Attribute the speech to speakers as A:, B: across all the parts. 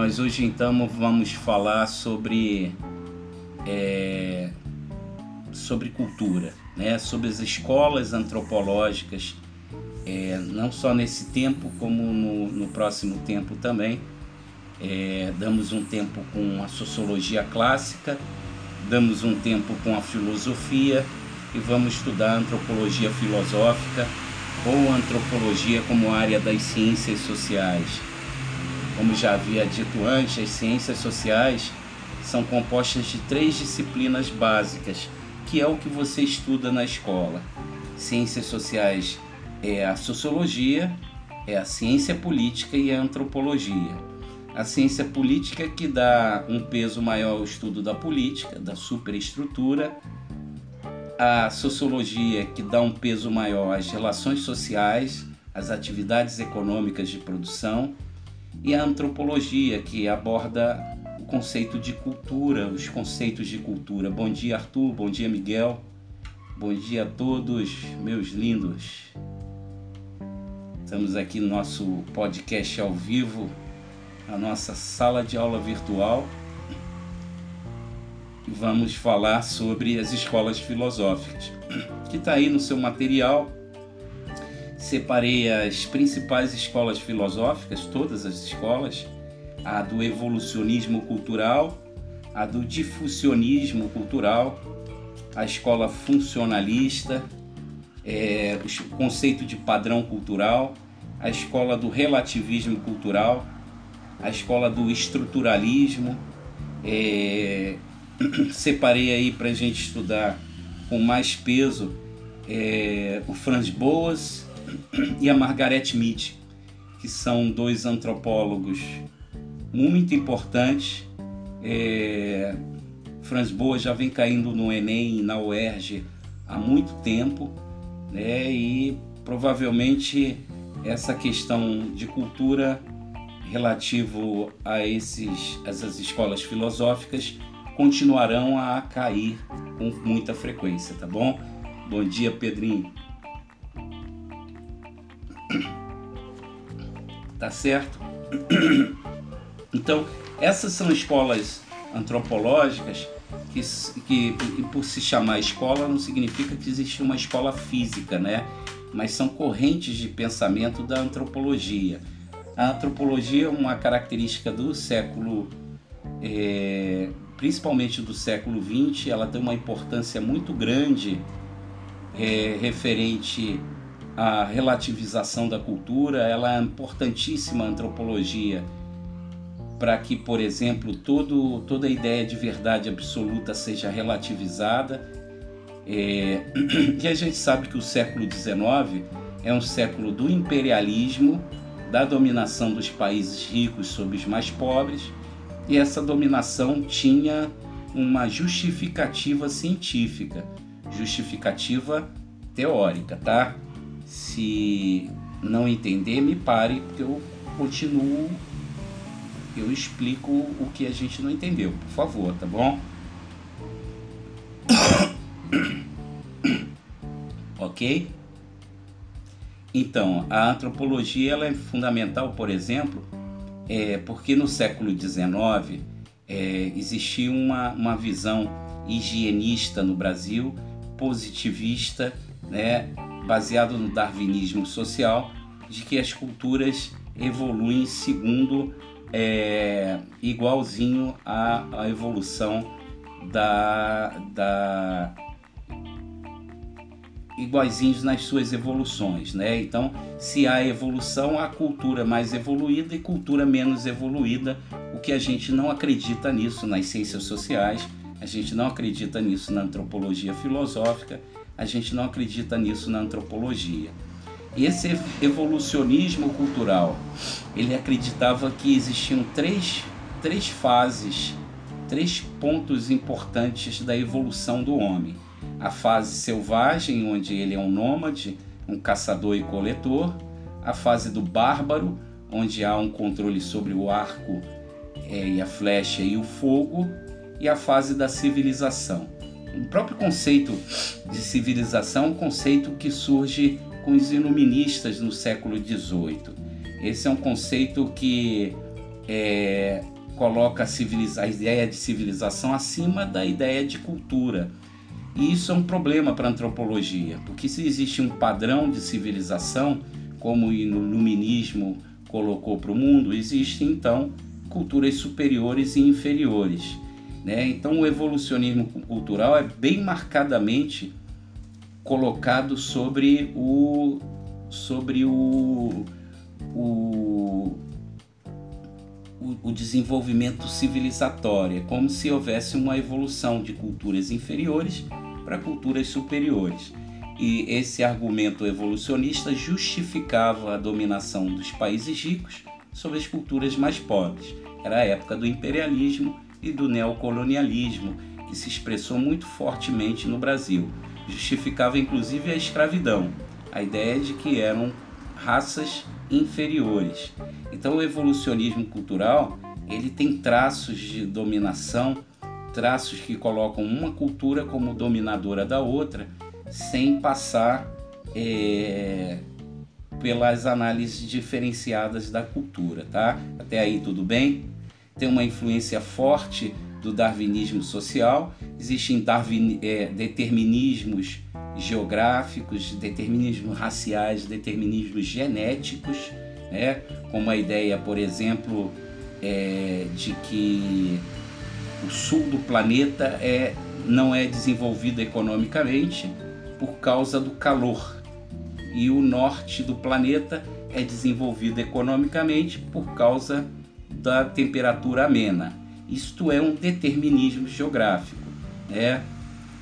A: Nós hoje então vamos falar sobre é, sobre cultura, né? sobre as escolas antropológicas, é, não só nesse tempo como no, no próximo tempo também. É, damos um tempo com a sociologia clássica, damos um tempo com a filosofia e vamos estudar antropologia filosófica ou antropologia como área das ciências sociais. Como já havia dito antes, as ciências sociais são compostas de três disciplinas básicas, que é o que você estuda na escola. Ciências sociais é a sociologia, é a ciência política e a antropologia. A ciência política que dá um peso maior ao estudo da política, da superestrutura, a sociologia que dá um peso maior às relações sociais, às atividades econômicas de produção, e a antropologia que aborda o conceito de cultura, os conceitos de cultura. Bom dia, Arthur, bom dia, Miguel. Bom dia a todos, meus lindos. Estamos aqui no nosso podcast ao vivo, a nossa sala de aula virtual. Vamos falar sobre as escolas filosóficas, que está aí no seu material. Separei as principais escolas filosóficas, todas as escolas, a do evolucionismo cultural, a do difusionismo cultural, a escola funcionalista, é, o conceito de padrão cultural, a escola do relativismo cultural, a escola do estruturalismo. É, separei aí para a gente estudar com mais peso é, o Franz Boas e a Margaret Mead, que são dois antropólogos muito importantes. É, Franz Boas já vem caindo no Enem e na UERJ há muito tempo, né? E provavelmente essa questão de cultura relativo a esses essas escolas filosóficas continuarão a cair com muita frequência, tá bom? Bom dia, Pedrinho. Tá certo? Então, essas são escolas antropológicas que, que por se chamar escola não significa que existe uma escola física, né? Mas são correntes de pensamento da antropologia. A antropologia é uma característica do século, é, principalmente do século XX, ela tem uma importância muito grande é, referente à relativização da cultura. Ela é importantíssima a antropologia para que, por exemplo, todo, toda a ideia de verdade absoluta seja relativizada. É, e a gente sabe que o século XIX é um século do imperialismo, da dominação dos países ricos sobre os mais pobres, e essa dominação tinha uma justificativa científica, justificativa teórica, tá? Se não entender, me pare, porque eu continuo eu explico o que a gente não entendeu, por favor, tá bom? ok? Então, a antropologia ela é fundamental, por exemplo, é, porque no século XIX é, existia uma, uma visão higienista no Brasil, positivista, né, baseado no darwinismo social, de que as culturas evoluem segundo é, igualzinho à, à evolução da, da iguaizinhos nas suas evoluções, né? Então, se há evolução, há cultura mais evoluída e cultura menos evoluída, o que a gente não acredita nisso nas ciências sociais, a gente não acredita nisso na antropologia filosófica, a gente não acredita nisso na antropologia. Esse evolucionismo cultural, ele acreditava que existiam três, três fases, três pontos importantes da evolução do homem. A fase selvagem, onde ele é um nômade, um caçador e coletor. A fase do bárbaro, onde há um controle sobre o arco é, e a flecha e o fogo. E a fase da civilização. O próprio conceito de civilização é um conceito que surge com os iluministas no século XVIII. Esse é um conceito que é, coloca a, a ideia de civilização acima da ideia de cultura. E isso é um problema para a antropologia, porque se existe um padrão de civilização, como o iluminismo colocou para o mundo, existem então culturas superiores e inferiores. Né? Então o evolucionismo cultural é bem marcadamente colocado sobre o sobre o, o, o desenvolvimento civilizatório, é como se houvesse uma evolução de culturas inferiores para culturas superiores. E esse argumento evolucionista justificava a dominação dos países ricos sobre as culturas mais pobres. Era a época do imperialismo e do neocolonialismo, que se expressou muito fortemente no Brasil. Justificava inclusive a escravidão, a ideia de que eram raças inferiores. Então o evolucionismo cultural, ele tem traços de dominação, traços que colocam uma cultura como dominadora da outra, sem passar é, pelas análises diferenciadas da cultura, tá? Até aí tudo bem? Tem uma influência forte do darwinismo social, existem darwin, é, determinismos geográficos, determinismos raciais, determinismos genéticos, né? como a ideia, por exemplo, é, de que o sul do planeta é, não é desenvolvido economicamente por causa do calor e o norte do planeta é desenvolvido economicamente por causa da temperatura amena. Isto é um determinismo geográfico. Né?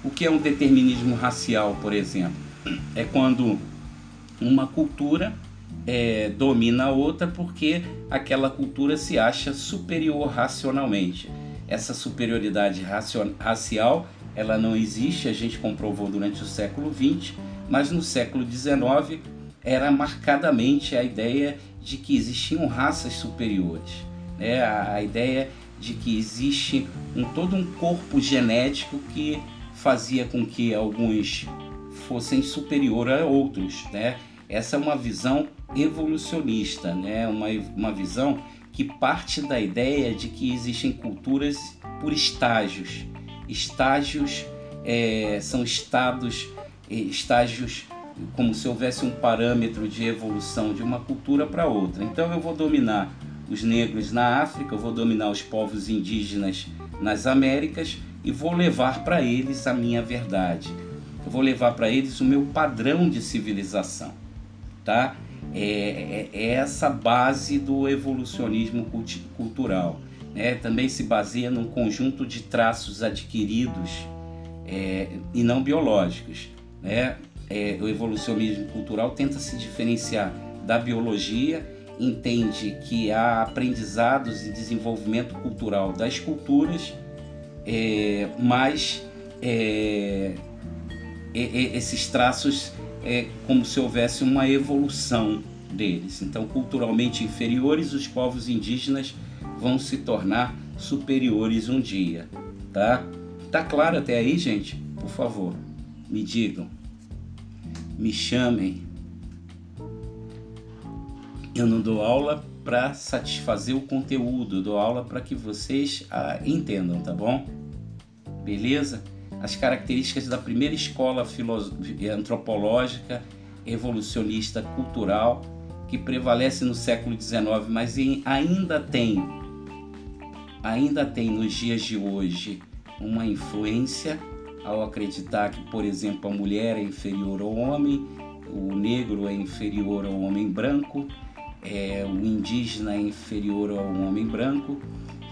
A: O que é um determinismo racial, por exemplo? É quando uma cultura é, domina a outra porque aquela cultura se acha superior racionalmente. Essa superioridade racial ela não existe, a gente comprovou durante o século XX, mas no século XIX era marcadamente a ideia de que existiam raças superiores, né? a, ideia de que existe um, todo um corpo genético que fazia com que alguns fossem superior a outros, né? Essa é uma visão evolucionista, né? Uma, uma visão que parte da ideia de que existem culturas por estágios. Estágios é, são estados, é, estágios como se houvesse um parâmetro de evolução de uma cultura para outra. Então eu vou dominar os negros na África, vou dominar os povos indígenas nas Américas e vou levar para eles a minha verdade. Eu vou levar para eles o meu padrão de civilização, tá? É, é, é essa base do evolucionismo cultural. Né? Também se baseia num conjunto de traços adquiridos é, e não biológicos. Né? É, o evolucionismo cultural tenta se diferenciar da biologia, entende que há aprendizados e desenvolvimento cultural das culturas é, mas é, esses traços é como se houvesse uma evolução deles. Então, culturalmente inferiores, os povos indígenas vão se tornar superiores um dia, tá? Tá claro até aí, gente? Por favor, me digam, me chamem. Eu não dou aula para satisfazer o conteúdo, eu dou aula para que vocês ah, entendam, tá bom? beleza? As características da primeira escola antropológica, evolucionista, cultural, que prevalece no século XIX, mas ainda tem, ainda tem nos dias de hoje uma influência ao acreditar que, por exemplo, a mulher é inferior ao homem, o negro é inferior ao homem branco, é, o indígena é inferior ao homem branco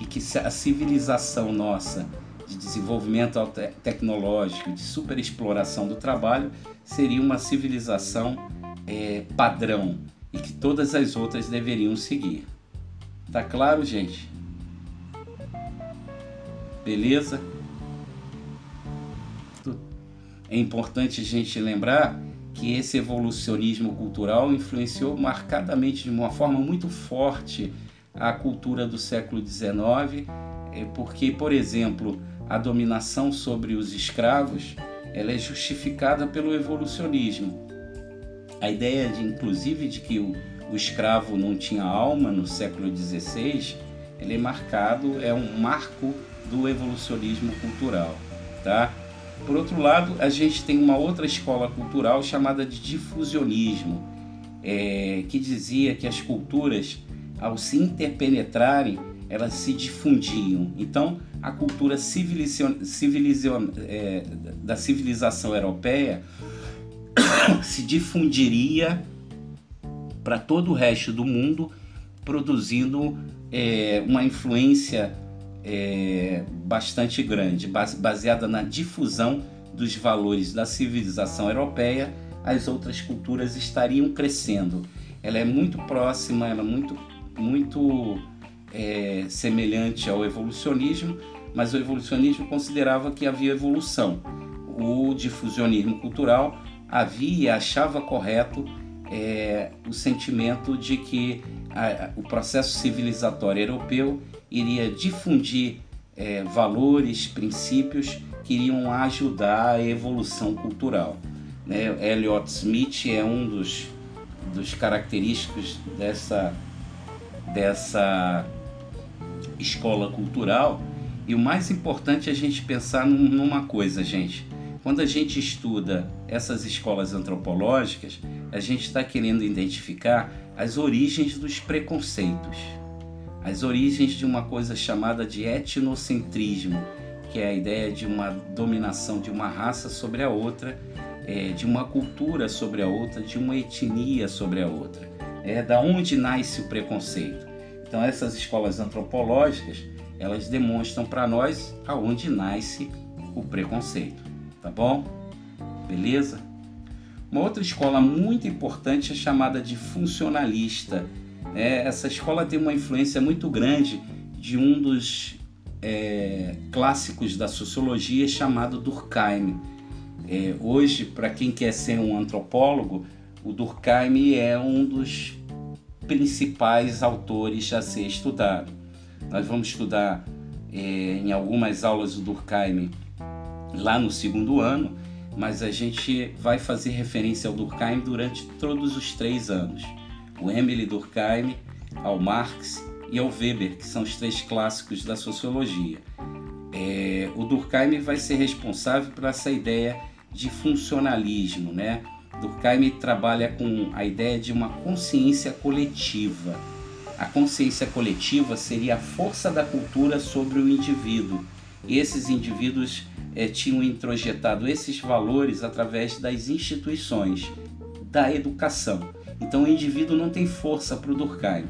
A: e que a civilização nossa de desenvolvimento tecnológico, de superexploração do trabalho, seria uma civilização é, padrão e que todas as outras deveriam seguir. Tá claro, gente? Beleza? É importante a gente lembrar que esse evolucionismo cultural influenciou marcadamente de uma forma muito forte a cultura do século XIX, é, porque, por exemplo, a dominação sobre os escravos ela é justificada pelo evolucionismo. A ideia, de, inclusive, de que o, o escravo não tinha alma no século XVI ele é marcado, é um marco do evolucionismo cultural, tá? Por outro lado, a gente tem uma outra escola cultural chamada de difusionismo, é, que dizia que as culturas, ao se interpenetrarem, elas se difundiam. Então, a cultura é, da civilização europeia se difundiria para todo o resto do mundo, produzindo é, uma influência é, bastante grande, baseada na difusão dos valores da civilização europeia, as outras culturas estariam crescendo. Ela é muito próxima, ela é muito, muito é, semelhante ao evolucionismo, mas o evolucionismo considerava que havia evolução. O difusionismo cultural havia achava correto é, o sentimento de que a, o processo civilizatório europeu iria difundir é, valores, princípios que iriam ajudar a evolução cultural. Né? Elliot Smith é um dos, dos característicos dessa, dessa escola cultural. E o mais importante é a gente pensar numa coisa, gente. Quando a gente estuda essas escolas antropológicas, a gente está querendo identificar as origens dos preconceitos, as origens de uma coisa chamada de etnocentrismo, que é a ideia de uma dominação de uma raça sobre a outra, é, de uma cultura sobre a outra, de uma etnia sobre a outra. É da onde nasce o preconceito. Então essas escolas antropológicas elas demonstram para nós aonde nasce o preconceito tá bom? Beleza? Uma outra escola muito importante é chamada de funcionalista. É, essa escola tem uma influência muito grande de um dos é, clássicos da sociologia chamado Durkheim. É, hoje, para quem quer ser um antropólogo, o Durkheim é um dos principais autores a ser estudado. Nós vamos estudar é, em algumas aulas o Durkheim lá no segundo ano, mas a gente vai fazer referência ao Durkheim durante todos os três anos. O Emily Durkheim, ao Marx e ao Weber, que são os três clássicos da sociologia. É, o Durkheim vai ser responsável por essa ideia de funcionalismo, né? Durkheim trabalha com a ideia de uma consciência coletiva. A consciência coletiva seria a força da cultura sobre o indivíduo. E esses indivíduos é, tinham introjetado esses valores através das instituições, da educação. Então o indivíduo não tem força para o Durkheim.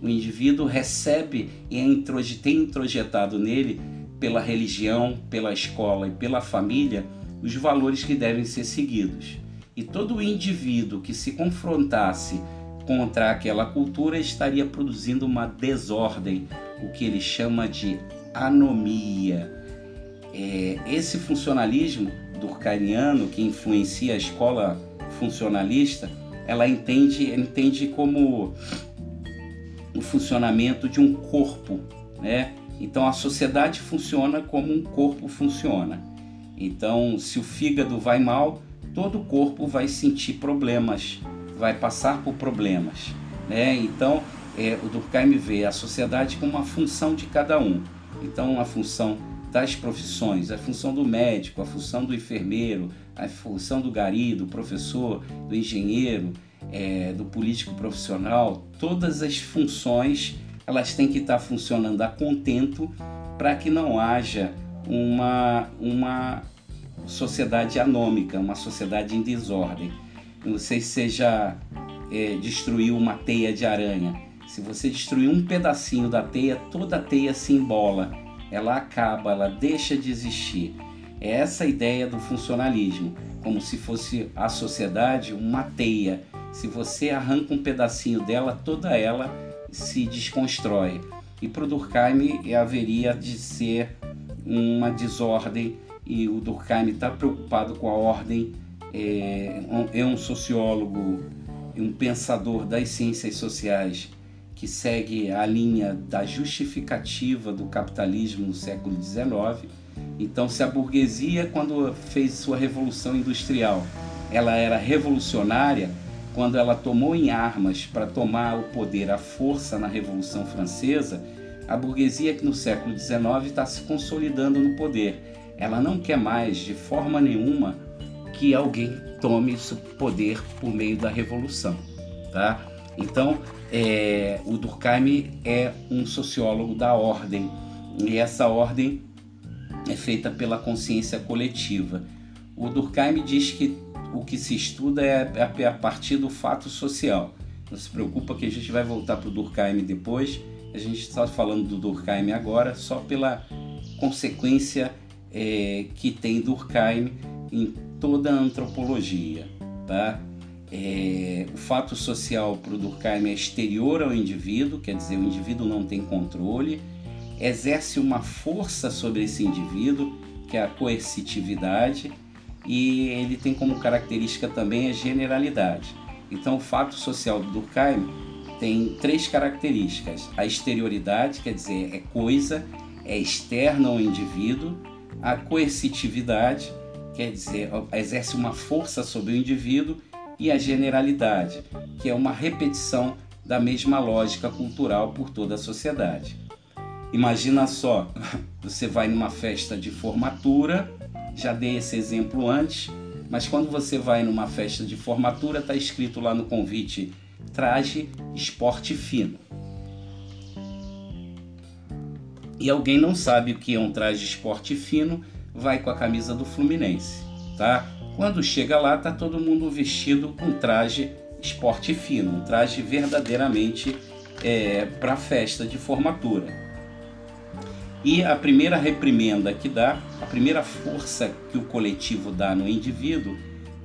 A: O indivíduo recebe e é tem introjetado nele, pela religião, pela escola e pela família, os valores que devem ser seguidos. E todo indivíduo que se confrontasse contra aquela cultura estaria produzindo uma desordem, o que ele chama de anomia é, esse funcionalismo durkheimiano que influencia a escola funcionalista, ela entende, entende como o funcionamento de um corpo, né? Então a sociedade funciona como um corpo funciona. Então, se o fígado vai mal, todo o corpo vai sentir problemas, vai passar por problemas, né? Então, é, o Durkheim vê a sociedade como uma função de cada um. Então, a função das profissões, a função do médico, a função do enfermeiro, a função do gari, do professor, do engenheiro, é, do político profissional, todas as funções elas têm que estar funcionando a contento para que não haja uma, uma sociedade anômica, uma sociedade em desordem. Não sei se já é, destruiu uma teia de aranha. Se você destruir um pedacinho da teia, toda a teia se embola ela acaba, ela deixa de existir. É essa ideia do funcionalismo, como se fosse a sociedade uma teia. Se você arranca um pedacinho dela, toda ela se desconstrói. E para o Durkheim haveria de ser uma desordem, e o Durkheim está preocupado com a ordem. É, é um sociólogo, um pensador das ciências sociais que segue a linha da justificativa do capitalismo no século XIX. Então, se a burguesia, quando fez sua revolução industrial, ela era revolucionária, quando ela tomou em armas para tomar o poder à força na Revolução Francesa, A burguesia que no século XIX está se consolidando no poder. Ela não quer mais, de forma nenhuma, que alguém tome esse poder por meio da revolução, tá? Então, é, o Durkheim é um sociólogo da ordem e essa ordem é feita pela consciência coletiva. O Durkheim diz que o que se estuda é, é a partir do fato social. Não se preocupa que a gente vai voltar para o Durkheim depois. A gente está falando do Durkheim agora só pela consequência é, que tem Durkheim em toda a antropologia. Tá? É, o fato social para o Durkheim é exterior ao indivíduo, quer dizer, o indivíduo não tem controle, exerce uma força sobre esse indivíduo, que é a coercitividade, e ele tem como característica também a generalidade. Então, o fato social do Durkheim tem três características: a exterioridade, quer dizer, é coisa, é externa ao indivíduo, a coercitividade, quer dizer, exerce uma força sobre o indivíduo, e a generalidade, que é uma repetição da mesma lógica cultural por toda a sociedade. Imagina só, você vai numa festa de formatura, já dei esse exemplo antes, mas quando você vai numa festa de formatura, está escrito lá no convite traje esporte fino. E alguém não sabe o que é um traje esporte fino, vai com a camisa do Fluminense, tá? Quando chega lá, tá todo mundo vestido com traje esporte fino, um traje verdadeiramente é, para festa de formatura. E a primeira reprimenda que dá, a primeira força que o coletivo dá no indivíduo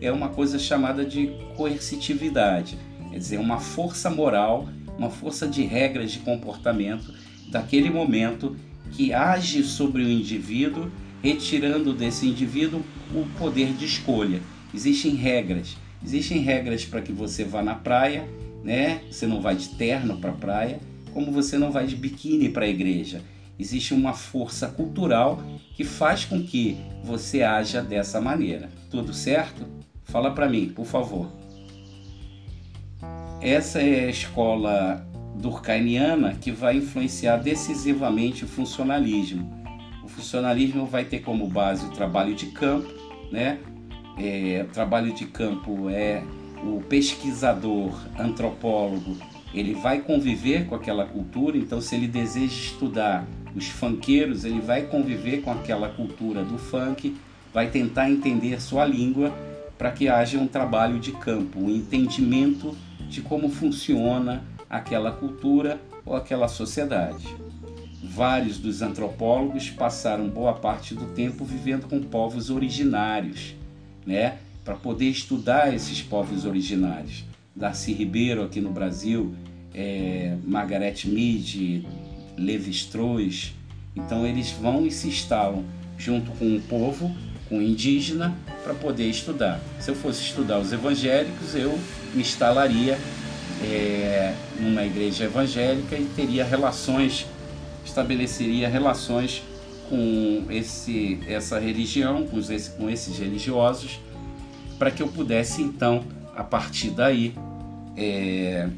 A: é uma coisa chamada de coercitividade, quer dizer, uma força moral, uma força de regras de comportamento daquele momento que age sobre o indivíduo, retirando desse indivíduo o poder de escolha. Existem regras, existem regras para que você vá na praia, né? Você não vai de terno para a praia, como você não vai de biquíni para a igreja existe uma força cultural que faz com que você haja dessa maneira. Tudo certo? Fala para mim, por favor. Essa é a escola durkheimiana que vai influenciar decisivamente o funcionalismo. O funcionalismo vai ter como base o trabalho de campo, né? É, o trabalho de campo é o pesquisador, antropólogo, ele vai conviver com aquela cultura, então se ele deseja estudar os funkeiros, ele vai conviver com aquela cultura do funk, vai tentar entender sua língua para que haja um trabalho de campo, um entendimento de como funciona aquela cultura ou aquela sociedade. Vários dos antropólogos passaram boa parte do tempo vivendo com povos originários, né? Para poder estudar esses povos originários. Darcy Ribeiro aqui no Brasil, é, Margaret Mead, Levi-Strauss. Então eles vão e se instalam junto com o povo, com o indígena, para poder estudar. Se eu fosse estudar os evangélicos, eu me instalaria é, numa igreja evangélica e teria relações, estabeleceria relações com esse, essa religião, com, com esses religiosos, para que eu pudesse então, a partir daí, é,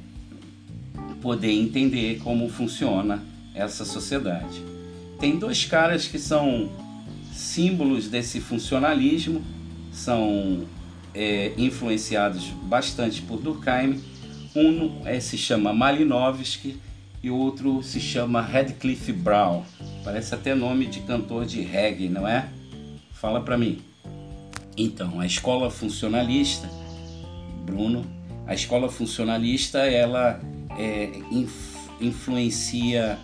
A: poder entender como funciona essa sociedade. Tem dois caras que são símbolos desse funcionalismo, são é, influenciados bastante por Durkheim. Um é, se chama Malinowski e o outro se chama Radcliffe Brown. Parece até nome de cantor de reggae, não é? Fala para mim. Então, a escola funcionalista, Bruno, a escola funcionalista ela é, influencia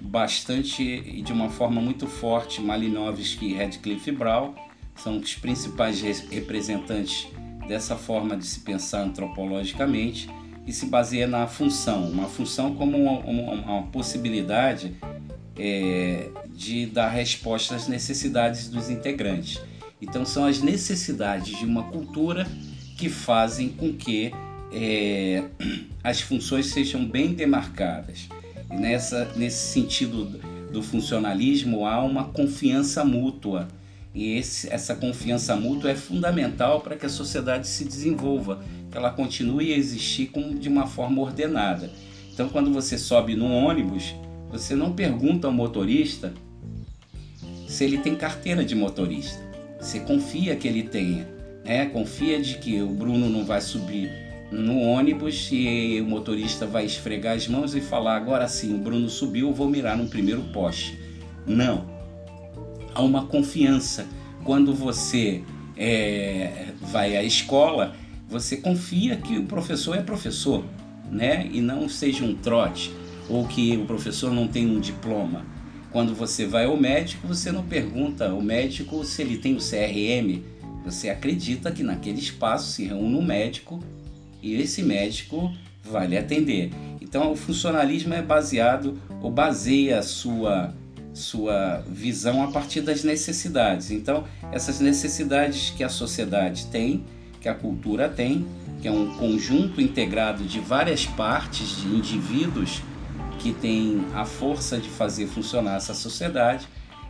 A: bastante e de uma forma muito forte Malinowski e Radcliffe Brown, são os principais representantes dessa forma de se pensar antropologicamente e se baseia na função, uma função como uma, uma, uma possibilidade é, de dar resposta às necessidades dos integrantes. Então são as necessidades de uma cultura que fazem com que é, as funções sejam bem demarcadas. Nessa, nesse sentido do funcionalismo, há uma confiança mútua. E esse, essa confiança mútua é fundamental para que a sociedade se desenvolva, que ela continue a existir com, de uma forma ordenada. Então, quando você sobe num ônibus, você não pergunta ao motorista se ele tem carteira de motorista. Você confia que ele tenha, né? Confia de que o Bruno não vai subir no ônibus e o motorista vai esfregar as mãos e falar agora sim, o Bruno subiu, eu vou mirar no primeiro poste. Não. Há uma confiança. Quando você é, vai à escola, você confia que o professor é professor, né? E não seja um trote ou que o professor não tem um diploma. Quando você vai ao médico, você não pergunta ao médico se ele tem o CRM. Você acredita que naquele espaço se reúne um médico e esse médico vai lhe atender. Então, o funcionalismo é baseado ou baseia a sua sua visão a partir das necessidades. Então, essas necessidades que a sociedade tem, que a cultura tem, que é um conjunto integrado de várias partes de indivíduos que tem a força de fazer funcionar essa sociedade,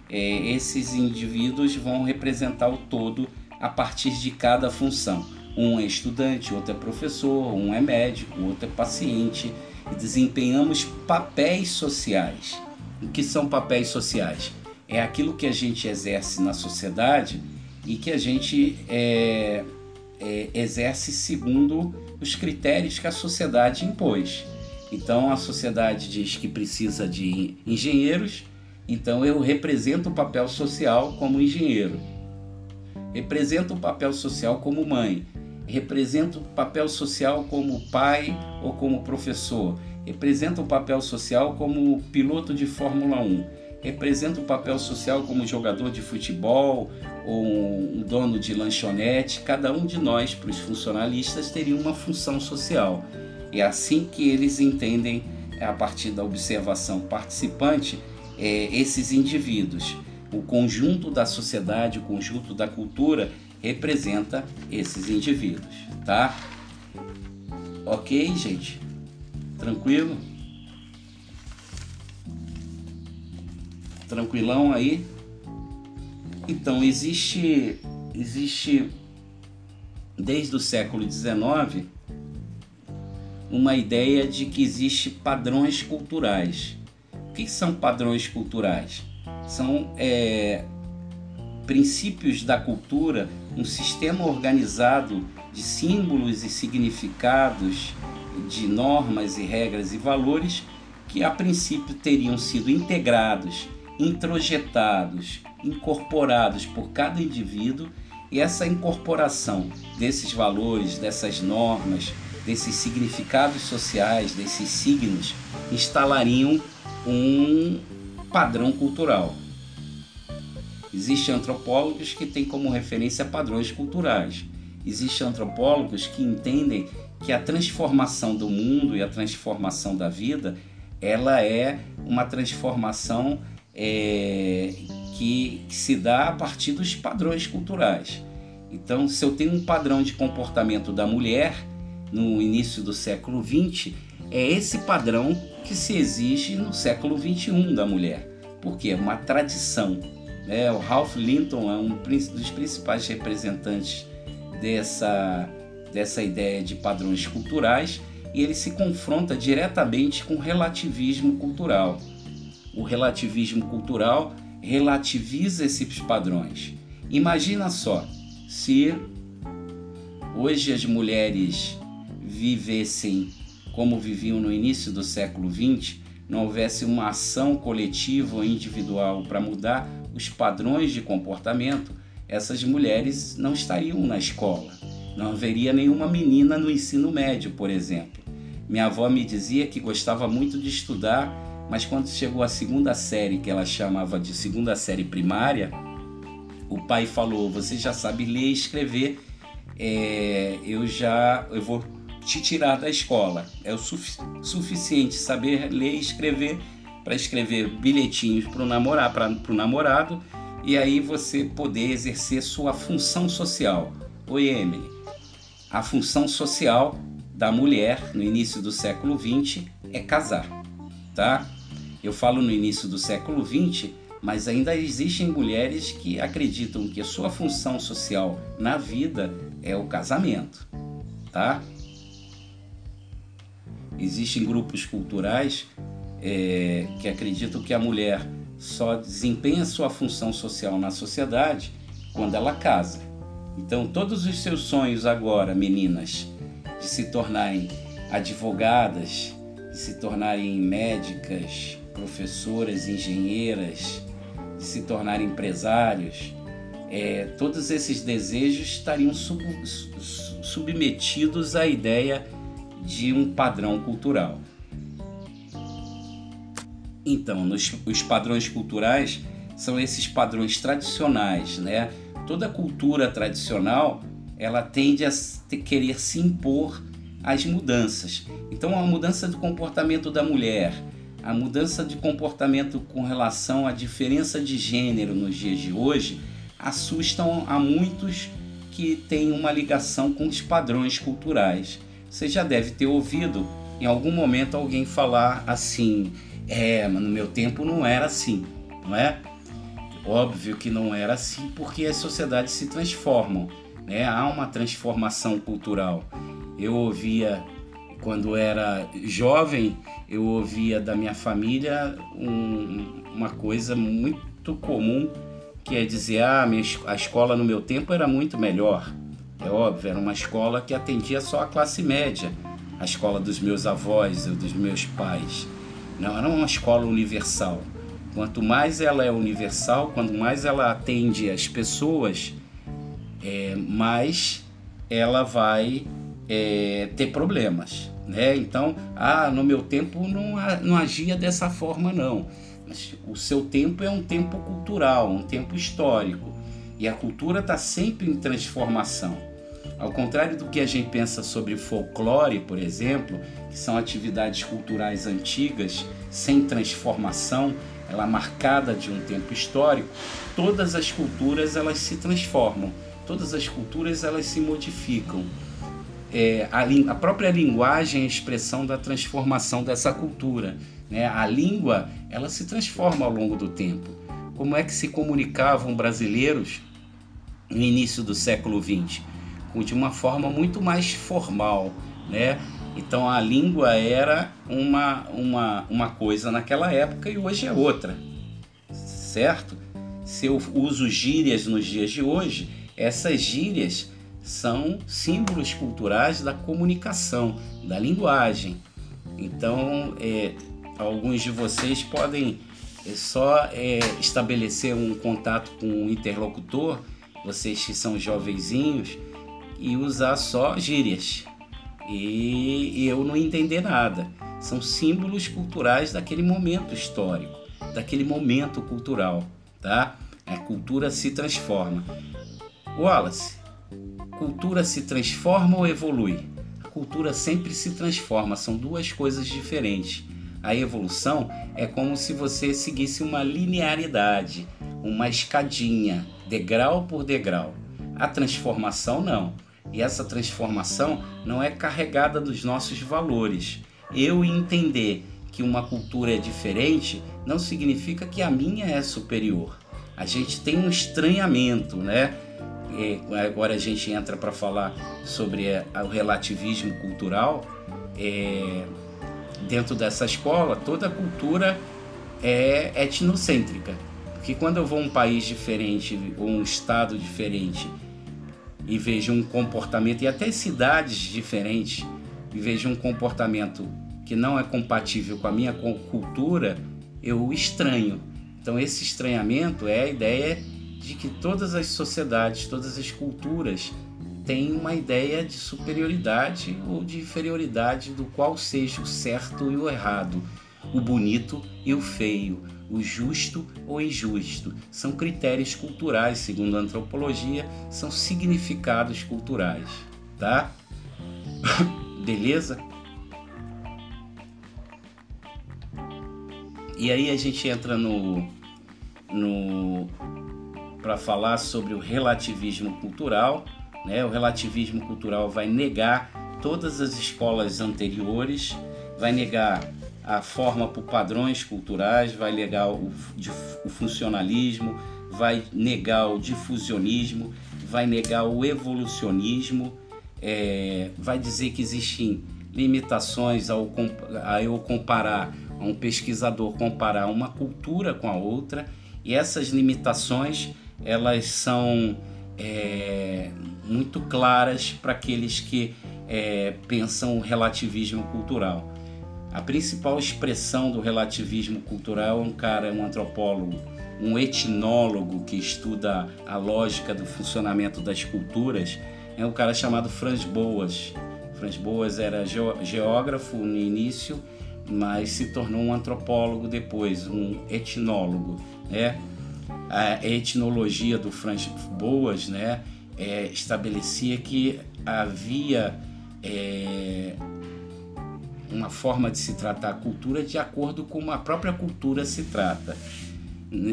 A: é, esses indivíduos vão representar o todo a partir de cada função. Um é estudante, outro é professor, um é médico, outro é paciente. E desempenhamos papéis sociais. O que são papéis sociais? É aquilo que a gente exerce na sociedade e que a gente é, é, exerce segundo os critérios que a sociedade impôs. Então a sociedade diz que precisa de engenheiros, então eu represento o papel social como engenheiro. Represento o papel social como mãe. Represento o papel social como pai ou como professor. Represento o papel social como piloto de Fórmula 1. Represento o papel social como jogador de futebol ou um dono de lanchonete. Cada um de nós, para os funcionalistas, teria uma função social. É assim que eles entendem, é, a partir da observação participante, é, esses indivíduos. O conjunto da sociedade, o conjunto da cultura representa esses indivíduos, tá? Ok, gente? Tranquilo? Tranquilão aí? Então, existe, existe desde o século XIX uma ideia de que existe padrões culturais. O que são padrões culturais? São é, princípios da cultura, um sistema organizado de símbolos e significados, de normas e regras e valores que a princípio teriam sido integrados, introjetados, incorporados por cada indivíduo e essa incorporação desses valores, dessas normas, desses significados sociais, desses signos, instalariam um padrão cultural. Existem antropólogos que têm como referência padrões culturais. Existem antropólogos que entendem que a transformação do mundo e a transformação da vida ela é uma transformação é, que, que se dá a partir dos padrões culturais. Então, se eu tenho um padrão de comportamento da mulher, no início do século XX, é esse padrão que se exige no século XXI da mulher, porque é uma tradição. Né? O Ralph Linton é um dos principais representantes dessa, dessa ideia de padrões culturais e ele se confronta diretamente com o relativismo cultural. O relativismo cultural relativiza esses padrões. Imagina só, se hoje as mulheres vivessem como viviam no início do século XX, não houvesse uma ação coletiva ou individual para mudar os padrões de comportamento, essas mulheres não estariam na escola. Não haveria nenhuma menina no ensino médio, por exemplo. Minha avó me dizia que gostava muito de estudar, mas quando chegou a segunda série, que ela chamava de segunda série primária, o pai falou: Você já sabe ler e escrever, é, eu já eu vou te tirar da escola. É o sufi suficiente saber ler e escrever para escrever bilhetinhos para o namorar, o namorado e aí você poder exercer sua função social. Oi, Emily. A função social da mulher no início do século XX é casar, tá? Eu falo no início do século XX, mas ainda existem mulheres que acreditam que sua função social na vida é o casamento, tá? Existem grupos culturais é, que acreditam que a mulher só desempenha sua função social na sociedade quando ela casa. Então, todos os seus sonhos agora, meninas, de se tornarem advogadas, de se tornarem médicas, professoras, engenheiras, de se tornarem empresários, é, todos esses desejos estariam sub, submetidos à ideia de um padrão cultural. Então, nos, os padrões culturais são esses padrões tradicionais, né? Toda cultura tradicional ela tende a querer se impor às mudanças. Então, a mudança do comportamento da mulher, a mudança de comportamento com relação à diferença de gênero nos dias de hoje assustam a muitos que têm uma ligação com os padrões culturais. Você já deve ter ouvido em algum momento alguém falar assim: é, mas no meu tempo não era assim, não é? Óbvio que não era assim porque as sociedades se transformam, né? Há uma transformação cultural. Eu ouvia quando era jovem, eu ouvia da minha família um, uma coisa muito comum que é dizer ah, minha, a escola no meu tempo era muito melhor. É óbvio, era uma escola que atendia só a classe média, a escola dos meus avós ou dos meus pais. Não era uma escola universal. Quanto mais ela é universal, quanto mais ela atende as pessoas, é, mais ela vai é, ter problemas. Né? Então, ah, no meu tempo não, não agia dessa forma, não. Mas o seu tempo é um tempo cultural, um tempo histórico. E a cultura está sempre em transformação. Ao contrário do que a gente pensa sobre folclore, por exemplo, que são atividades culturais antigas, sem transformação, ela marcada de um tempo histórico, todas as culturas elas se transformam, todas as culturas elas se modificam. É, a, a, própria linguagem é a expressão da transformação dessa cultura. Né? A língua ela se transforma ao longo do tempo. Como é que se comunicavam brasileiros no início do século XX? De uma forma muito mais formal, né? Então a língua era uma, uma, uma coisa naquela época e hoje é outra, certo? Se eu uso gírias nos dias de hoje, essas gírias são símbolos culturais da comunicação, da linguagem. Então, é, alguns de vocês podem é, só é, estabelecer um contato com o um interlocutor, vocês que são jovenzinhos, e usar só gírias e eu não entender nada. São símbolos culturais daquele momento histórico, daquele momento cultural, tá? A cultura se transforma. Wallace, cultura se transforma ou evolui? A cultura sempre se transforma, são duas coisas diferentes. A evolução é como se você seguisse uma linearidade, uma escadinha, degrau por degrau. A transformação não. E essa transformação não é carregada dos nossos valores. Eu entender que uma cultura é diferente não significa que a minha é superior. A gente tem um estranhamento, né? E agora a gente entra para falar sobre é, o relativismo cultural. É, dentro dessa escola, toda cultura é etnocêntrica. Porque quando eu vou a um país diferente ou um estado diferente e vejo um comportamento, e até cidades diferentes, e vejo um comportamento que não é compatível com a minha cultura, eu estranho. Então, esse estranhamento é a ideia de que todas as sociedades, todas as culturas têm uma ideia de superioridade ou de inferioridade do qual seja o certo e o errado, o bonito e o feio, o justo ou injusto. São critérios culturais, segundo a antropologia, são significados culturais, tá? Beleza? E aí a gente entra no no para falar sobre o relativismo cultural, né? O relativismo cultural vai negar todas as escolas anteriores, vai negar a forma por padrões culturais, vai negar o, o funcionalismo, vai negar o difusionismo, vai negar o evolucionismo, é, vai dizer que existem limitações ao, a eu comparar a um pesquisador comparar uma cultura com a outra e essas limitações elas são é, muito claras para aqueles que é, pensam o relativismo cultural. A principal expressão do relativismo cultural é um cara, um antropólogo, um etnólogo que estuda a lógica do funcionamento das culturas, é um cara chamado Franz Boas. Franz Boas era geógrafo no início, mas se tornou um antropólogo depois, um etnólogo, né? A etnologia do Franz Boas, né, é, estabelecia que havia é, uma forma de se tratar a cultura de acordo com como a própria cultura se trata.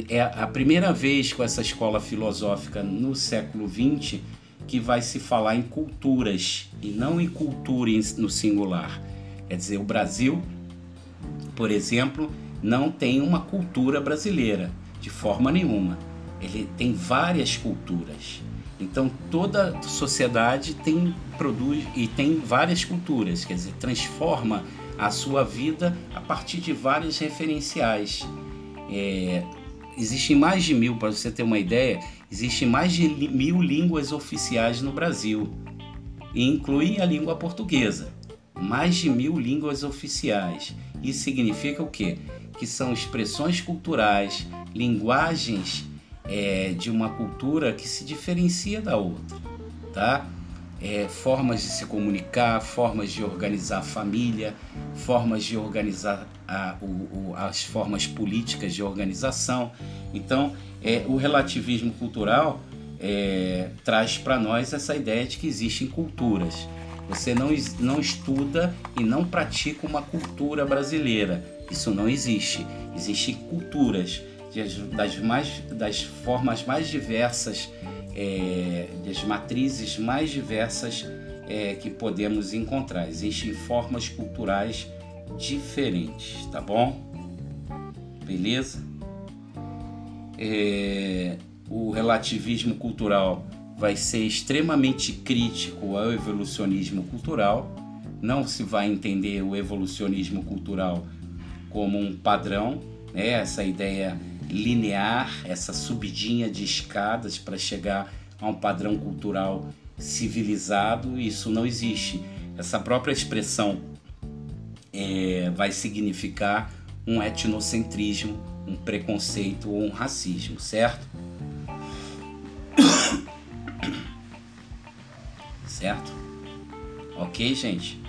A: É a primeira vez com essa escola filosófica no século XX que vai se falar em culturas e não em cultura no singular. Quer dizer, o Brasil, por exemplo, não tem uma cultura brasileira de forma nenhuma. Ele tem várias culturas. Então toda sociedade tem produz e tem várias culturas, quer dizer, transforma a sua vida a partir de vários referenciais. É, existem mais de mil, para você ter uma ideia, existem mais de mil línguas oficiais no Brasil, e inclui a língua portuguesa. Mais de mil línguas oficiais. Isso significa o quê? Que são expressões culturais, linguagens é, de uma cultura que se diferencia da outra, tá? É, formas de se comunicar, formas de organizar a família, formas de organizar a, o, o, as formas políticas de organização. Então, é, o relativismo cultural é, traz para nós essa ideia de que existem culturas. Você não, não estuda e não pratica uma cultura brasileira. Isso não existe. Existem culturas das, mais, das formas mais diversas, é, das matrizes mais diversas é, que podemos encontrar. Existem formas culturais diferentes, tá bom? Beleza? É, o relativismo cultural vai ser extremamente crítico ao evolucionismo cultural. Não se vai entender o evolucionismo cultural como um padrão, né? essa ideia linear, essa subidinha de escadas para chegar a um padrão cultural civilizado, isso não existe. Essa própria expressão é, vai significar um etnocentrismo, um preconceito ou um racismo, certo? certo? Ok, gente?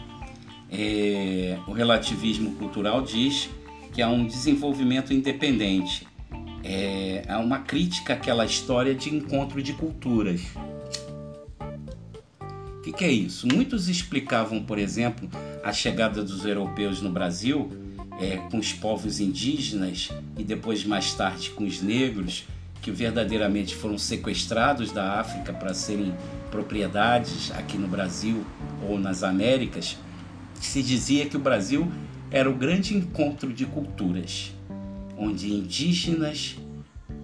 A: É, o relativismo cultural diz que há um desenvolvimento independente é, é uma crítica àquela história de encontro de culturas. O que, que é isso? Muitos explicavam, por exemplo, a chegada dos europeus no Brasil é, com os povos indígenas e depois mais tarde com os negros, que verdadeiramente foram sequestrados da África para serem propriedades aqui no Brasil ou nas Américas, se dizia que o Brasil era o grande encontro de culturas onde indígenas,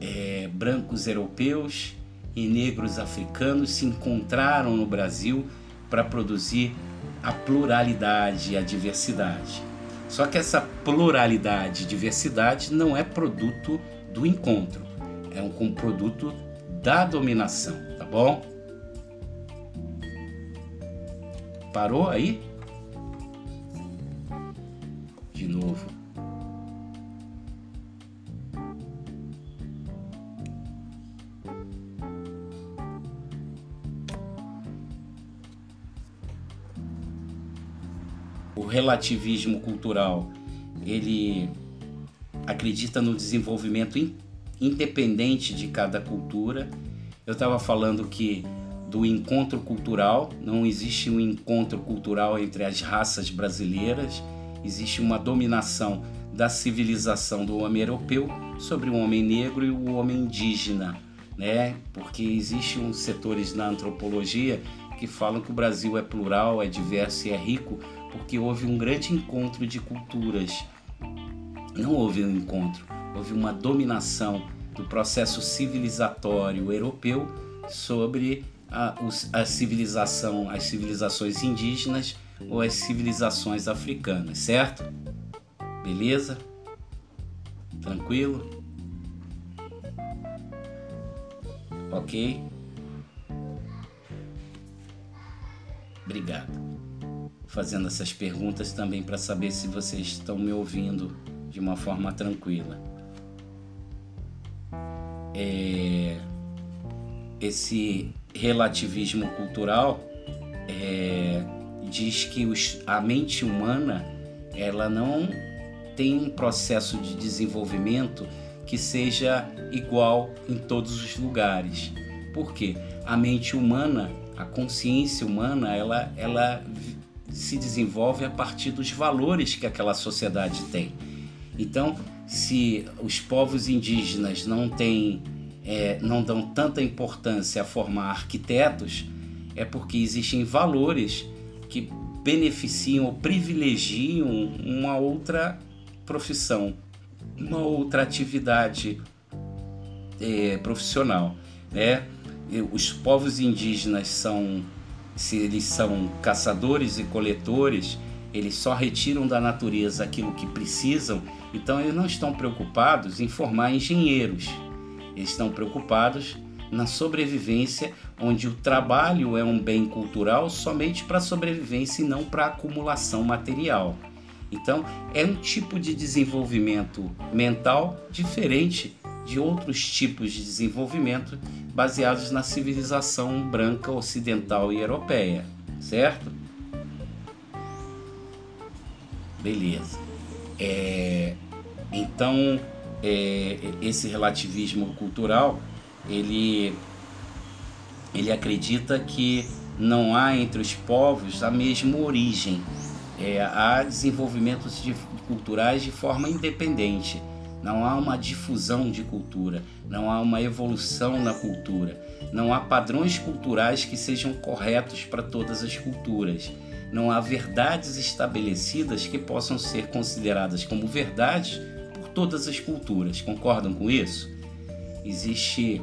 A: é, brancos europeus e negros africanos se encontraram no Brasil para produzir a pluralidade a diversidade. Só que essa pluralidade e diversidade não é produto do encontro, é um produto da dominação, tá bom? Parou aí? De novo. Relativismo cultural ele acredita no desenvolvimento in, independente de cada cultura. Eu estava falando que do encontro cultural, não existe um encontro cultural entre as raças brasileiras, existe uma dominação da civilização do homem europeu sobre o homem negro e o homem indígena, né? Porque existem uns setores na antropologia que falam que o Brasil é plural, é diverso e é rico, porque houve um grande encontro de culturas. Não houve um encontro, houve uma dominação do processo civilizatório europeu sobre a, a civilização, as civilizações indígenas ou as civilizações africanas, certo? Beleza? Tranquilo? Ok? Obrigado. Fazendo essas perguntas também para saber se vocês estão me ouvindo de uma forma tranquila. É, esse relativismo cultural é, diz que os, a mente humana ela não tem um processo de desenvolvimento que seja igual em todos os lugares. Por quê? A mente humana, a consciência humana, ela, ela se desenvolve a partir dos valores que aquela sociedade tem. Então, se os povos indígenas não têm, é, não dão tanta importância a formar arquitetos, é porque existem valores que beneficiam ou privilegiam uma outra profissão, uma outra atividade é, profissional. Né? Os povos indígenas são, se eles são caçadores e coletores, eles só retiram da natureza aquilo que precisam, então eles não estão preocupados em formar engenheiros, eles estão preocupados na sobrevivência, onde o trabalho é um bem cultural somente para sobrevivência e não para acumulação material. Então, é um tipo de desenvolvimento mental diferente de outros tipos de desenvolvimento baseados na civilização branca ocidental e europeia, certo? Beleza. É, então, é, esse relativismo cultural, ele, ele acredita que não há entre os povos a mesma origem, é, há desenvolvimentos de, culturais de forma independente. Não há uma difusão de cultura, não há uma evolução na cultura, não há padrões culturais que sejam corretos para todas as culturas. Não há verdades estabelecidas que possam ser consideradas como verdades por todas as culturas. Concordam com isso? Existe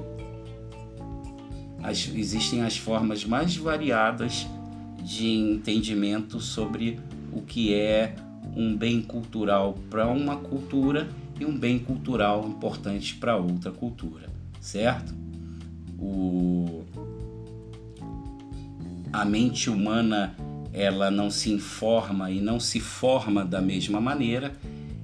A: as, existem as formas mais variadas de entendimento sobre o que é um bem cultural para uma cultura um bem cultural importante para outra cultura, certo? O... A mente humana ela não se informa e não se forma da mesma maneira,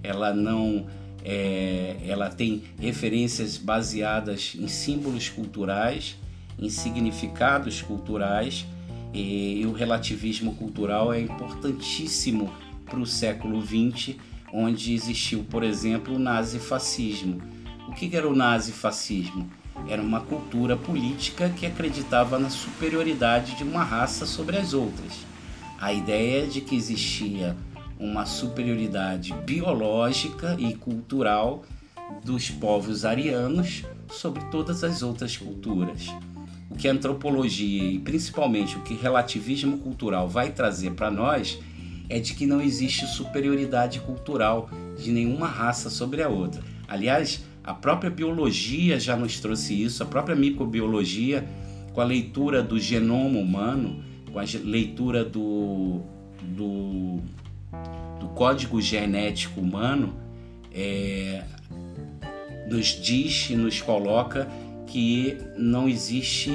A: ela não é, ela tem referências baseadas em símbolos culturais, em significados culturais e o relativismo cultural é importantíssimo para o século XX, onde existiu, por exemplo, o nazifascismo. O que era o nazifascismo? Era uma cultura política que acreditava na superioridade de uma raça sobre as outras. A ideia de que existia uma superioridade biológica e cultural dos povos arianos sobre todas as outras culturas o que a antropologia e principalmente o que relativismo cultural vai trazer para nós é de que não existe superioridade cultural de nenhuma raça sobre a outra. Aliás, a própria biologia já nos trouxe isso, a própria microbiologia, com a leitura do genoma humano, com a leitura do, do, do código genético humano, é, nos diz e nos coloca que não existe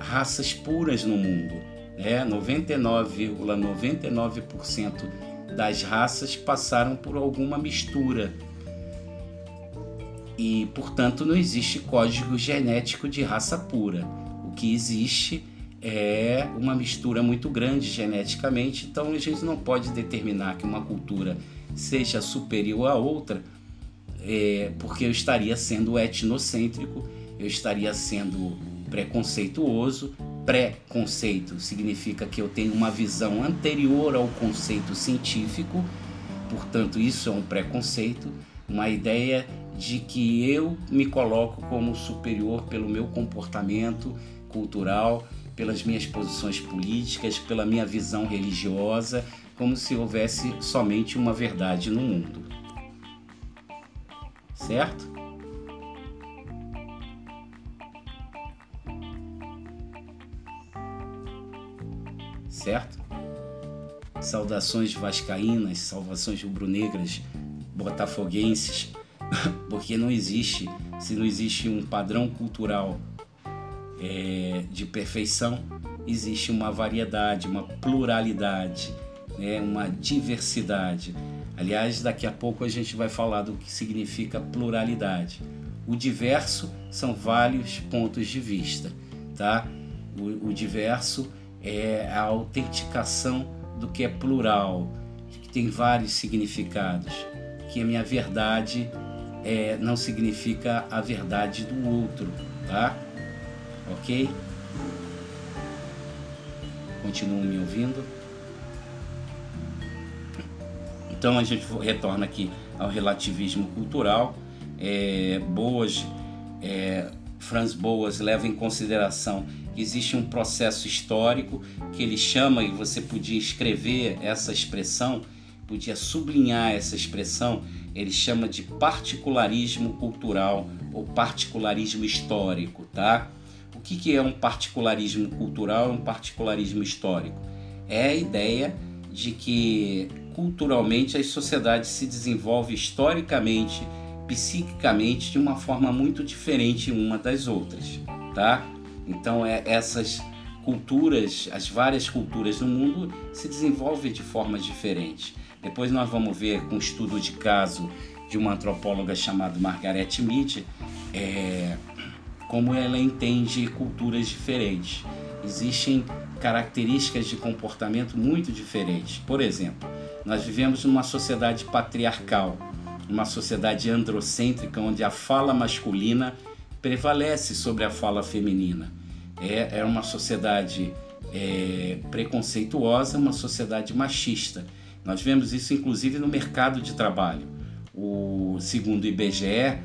A: raças puras no mundo. Né? 99,99% ,99 das raças passaram por alguma mistura. E, portanto, não existe código genético de raça pura. O que existe é uma mistura muito grande geneticamente, então a gente não pode determinar que uma cultura seja superior a outra, é, porque eu estaria sendo etnocêntrico eu estaria sendo preconceituoso. Preconceito significa que eu tenho uma visão anterior ao conceito científico, portanto, isso é um preconceito, uma ideia de que eu me coloco como superior pelo meu comportamento cultural, pelas minhas posições políticas, pela minha visão religiosa, como se houvesse somente uma verdade no mundo. Certo? Certo? Saudações vascaínas, saudações rubro-negras botafoguenses, porque não existe, se não existe um padrão cultural é, de perfeição, existe uma variedade, uma pluralidade, né, uma diversidade. Aliás, daqui a pouco a gente vai falar do que significa pluralidade. O diverso são vários pontos de vista, tá? O, o diverso é a autenticação do que é plural, que tem vários significados, que a minha verdade é, não significa a verdade do outro, tá? Ok? Continuam me ouvindo? Então a gente retorna aqui ao relativismo cultural. É, Boas, é, Franz Boas leva em consideração existe um processo histórico que ele chama, e você podia escrever essa expressão, podia sublinhar essa expressão, ele chama de particularismo cultural ou particularismo histórico, tá? O que, que é um particularismo cultural e um particularismo histórico? É a ideia de que culturalmente as sociedades se desenvolvem historicamente, psiquicamente de uma forma muito diferente uma das outras, tá? Então é, essas culturas, as várias culturas no mundo se desenvolvem de formas diferentes. Depois nós vamos ver com um estudo de caso de uma antropóloga chamada Margaret Mead, é, como ela entende culturas diferentes. Existem características de comportamento muito diferentes. Por exemplo, nós vivemos numa sociedade patriarcal, uma sociedade androcêntrica onde a fala masculina prevalece sobre a fala feminina. É, é uma sociedade é, preconceituosa, uma sociedade machista. Nós vemos isso inclusive no mercado de trabalho. O segundo o IBGE,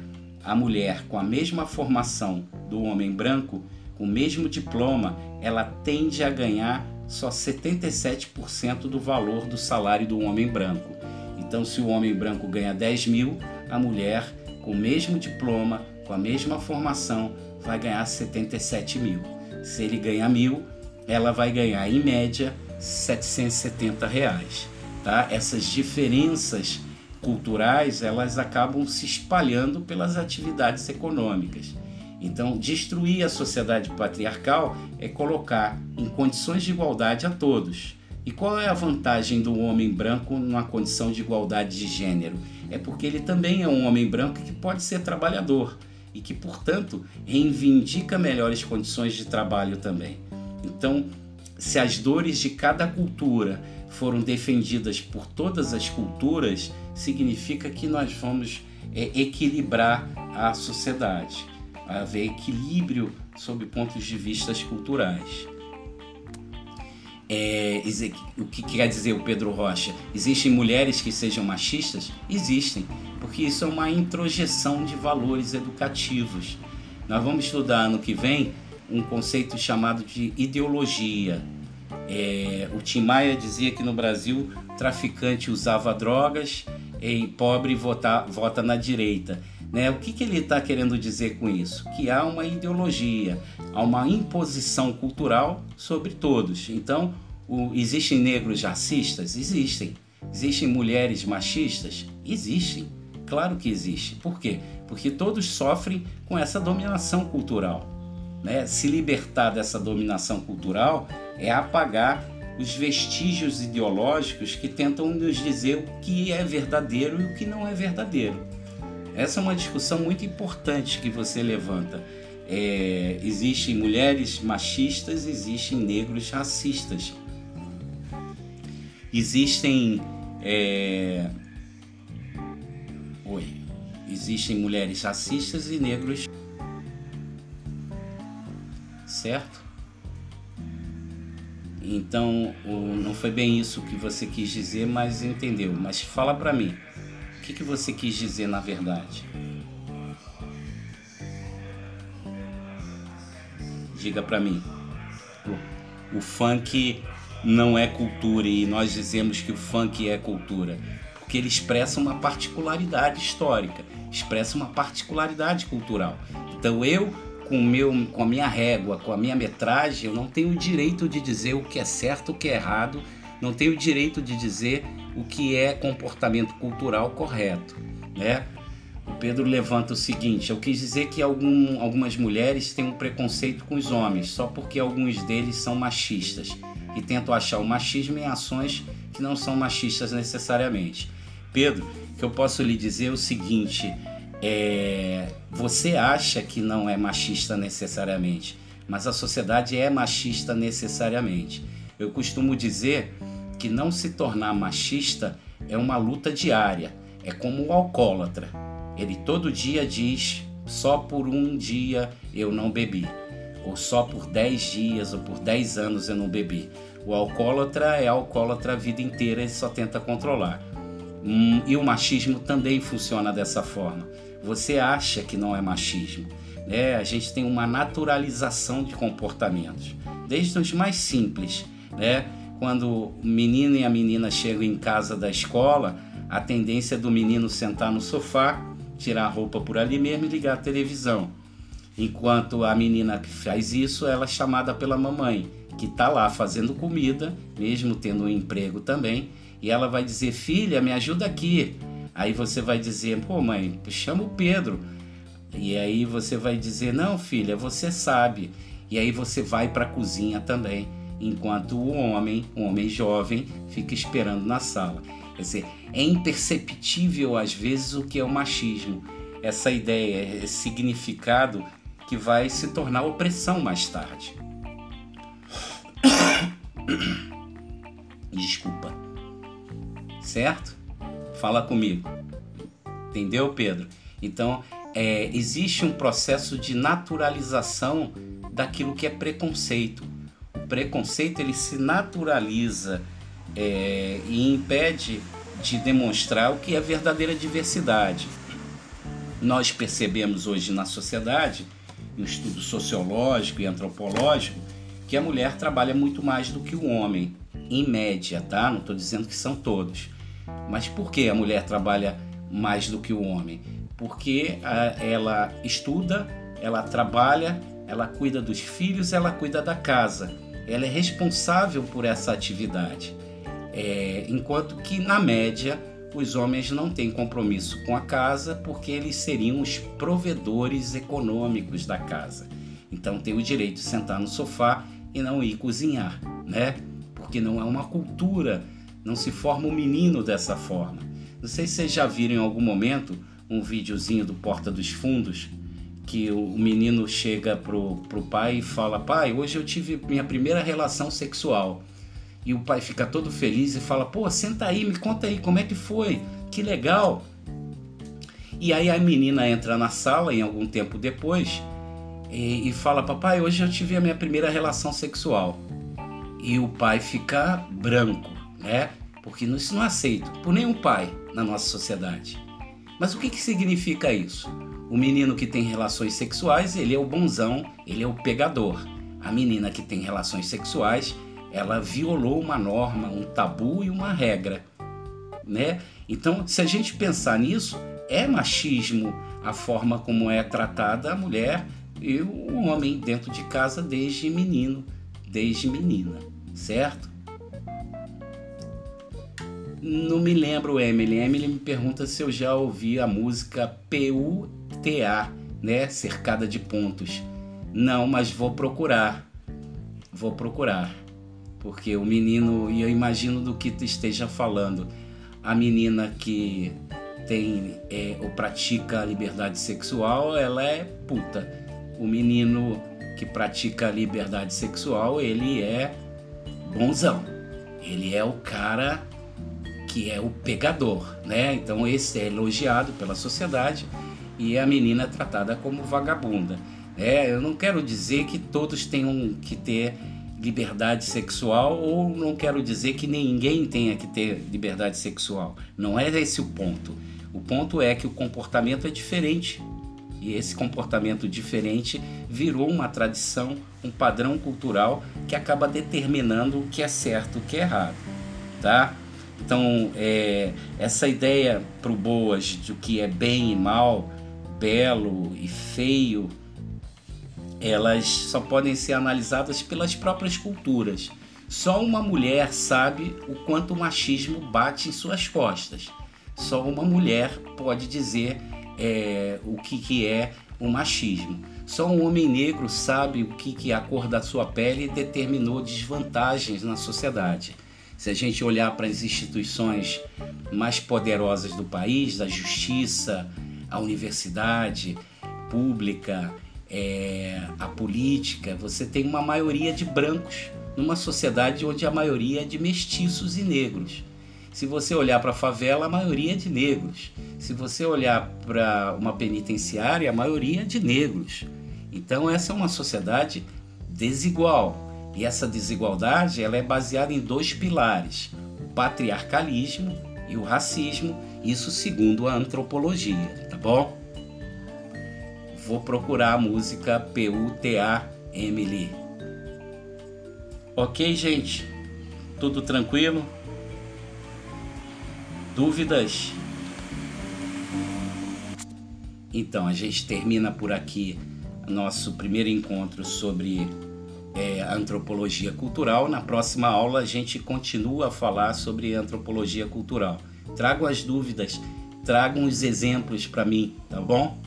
A: a mulher com a mesma formação do homem branco, com o mesmo diploma, ela tende a ganhar só 77% do valor do salário do homem branco. Então, se o homem branco ganha 10 mil, a mulher com o mesmo diploma, com a mesma formação, vai ganhar 77 mil. Se ele ganha mil, ela vai ganhar em média 770 reais. Tá? Essas diferenças culturais elas acabam se espalhando pelas atividades econômicas. Então, destruir a sociedade patriarcal é colocar em condições de igualdade a todos. E qual é a vantagem do homem branco numa condição de igualdade de gênero? É porque ele também é um homem branco que pode ser trabalhador e que, portanto, reivindica melhores condições de trabalho também. Então, se as dores de cada cultura foram defendidas por todas as culturas, significa que nós vamos é, equilibrar a sociedade, haver equilíbrio sob pontos de vista culturais. É, o que quer dizer o Pedro Rocha? Existem mulheres que sejam machistas? Existem, porque isso é uma introjeção de valores educativos. Nós vamos estudar ano que vem um conceito chamado de ideologia. É, o Tim Maia dizia que no Brasil traficante usava drogas e pobre vota, vota na direita. Né? O que, que ele está querendo dizer com isso? Que há uma ideologia, há uma imposição cultural sobre todos. Então, o, existem negros racistas? Existem. Existem mulheres machistas? Existem. Claro que existe. Por quê? Porque todos sofrem com essa dominação cultural. Né? Se libertar dessa dominação cultural é apagar os vestígios ideológicos que tentam nos dizer o que é verdadeiro e o que não é verdadeiro. Essa é uma discussão muito importante que você levanta. É, existem mulheres machistas, existem negros racistas. Existem é, Oi. Existem mulheres racistas e negros. Certo? Então, não foi bem isso que você quis dizer, mas entendeu. Mas fala para mim, o que, que você quis dizer na verdade? Diga para mim. O, funk não é cultura e nós dizemos que o funk é cultura porque ele expressa uma particularidade histórica, expressa uma particularidade cultural. Então eu, com, meu, com a minha régua, com a minha metragem, eu não tenho o direito de dizer o que é certo, o que é errado, não tenho o direito de dizer o que é comportamento cultural correto, né? O Pedro levanta o seguinte: eu quis dizer que algum, algumas mulheres têm um preconceito com os homens só porque alguns deles são machistas e tentam achar o machismo em ações que não são machistas necessariamente. Pedro, que eu posso lhe dizer é o seguinte: é, você acha que não é machista necessariamente, mas a sociedade é machista necessariamente. Eu costumo dizer que não se tornar machista é uma luta diária, é como o alcoólatra. Ele todo dia diz: só por um dia eu não bebi, ou só por 10 dias ou por 10 anos eu não bebi. O alcoólatra é alcoólatra a vida inteira e só tenta controlar. Hum, e o machismo também funciona dessa forma. Você acha que não é machismo. Né? A gente tem uma naturalização de comportamentos, desde os mais simples. Né? Quando o menino e a menina chegam em casa da escola, a tendência é do menino sentar no sofá, tirar a roupa por ali mesmo e ligar a televisão. Enquanto a menina que faz isso, ela é chamada pela mamãe, que está lá fazendo comida, mesmo tendo um emprego também, e ela vai dizer: Filha, me ajuda aqui. Aí você vai dizer: Pô, mãe, chama o Pedro. E aí você vai dizer: Não, filha, você sabe. E aí você vai para a cozinha também, enquanto o homem, um homem jovem, fica esperando na sala. Quer dizer, é imperceptível às vezes o que é o machismo. Essa ideia, esse significado que vai se tornar opressão mais tarde. Desculpa. Certo? Fala comigo. Entendeu, Pedro? Então, é, existe um processo de naturalização daquilo que é preconceito. Preconceito ele se naturaliza é, e impede de demonstrar o que é verdadeira diversidade. Nós percebemos hoje na sociedade, em estudo sociológico e antropológico, que a mulher trabalha muito mais do que o homem, em média, tá? Não estou dizendo que são todos. Mas por que a mulher trabalha mais do que o homem? Porque a, ela estuda, ela trabalha, ela cuida dos filhos, ela cuida da casa. Ela é responsável por essa atividade. É, enquanto que, na média, os homens não têm compromisso com a casa porque eles seriam os provedores econômicos da casa. Então tem o direito de sentar no sofá e não ir cozinhar, né? Porque não é uma cultura, não se forma um menino dessa forma. Não sei se vocês já viram em algum momento um videozinho do Porta dos Fundos que o menino chega pro, pro pai e fala: Pai, hoje eu tive minha primeira relação sexual. E o pai fica todo feliz e fala: Pô, senta aí, me conta aí como é que foi, que legal. E aí a menina entra na sala, em algum tempo depois, e, e fala: Papai, hoje eu tive a minha primeira relação sexual. E o pai fica branco, né? Porque isso não é aceito por nenhum pai na nossa sociedade. Mas o que, que significa isso? O menino que tem relações sexuais, ele é o bonzão, ele é o pegador. A menina que tem relações sexuais, ela violou uma norma, um tabu e uma regra, né? Então, se a gente pensar nisso, é machismo a forma como é tratada a mulher e o homem dentro de casa desde menino, desde menina, certo? Não me lembro, Emily. Emily me pergunta se eu já ouvi a música PUTA, né? Cercada de pontos. Não, mas vou procurar. Vou procurar. Porque o menino, e eu imagino do que tu esteja falando, a menina que tem é, ou pratica a liberdade sexual, ela é puta o menino que pratica a liberdade sexual, ele é bonzão. Ele é o cara que é o pegador, né? Então esse é elogiado pela sociedade e a menina é tratada como vagabunda. É, eu não quero dizer que todos tenham que ter liberdade sexual ou não quero dizer que ninguém tenha que ter liberdade sexual. Não é esse o ponto. O ponto é que o comportamento é diferente e esse comportamento diferente virou uma tradição, um padrão cultural que acaba determinando o que é certo o que é errado, tá? Então, é, essa ideia para o Boas do que é bem e mal, belo e feio, elas só podem ser analisadas pelas próprias culturas. Só uma mulher sabe o quanto o machismo bate em suas costas. Só uma mulher pode dizer é, o que, que é o machismo. Só um homem negro sabe o que, que a cor da sua pele determinou desvantagens na sociedade. Se a gente olhar para as instituições mais poderosas do país, da justiça, a universidade pública, é, a política, você tem uma maioria de brancos numa sociedade onde a maioria é de mestiços e negros. Se você olhar para a favela, a maioria é de negros. Se você olhar para uma penitenciária, a maioria é de negros. Então essa é uma sociedade desigual. E essa desigualdade ela é baseada em dois pilares: o patriarcalismo e o racismo, isso segundo a antropologia, tá bom? Vou procurar a música P-U-T-A Emily. Ok, gente? Tudo tranquilo? Dúvidas? Então, a gente termina por aqui nosso primeiro encontro sobre é, antropologia cultural. Na próxima aula, a gente continua a falar sobre antropologia cultural. Tragam as dúvidas, tragam os exemplos para mim, tá bom?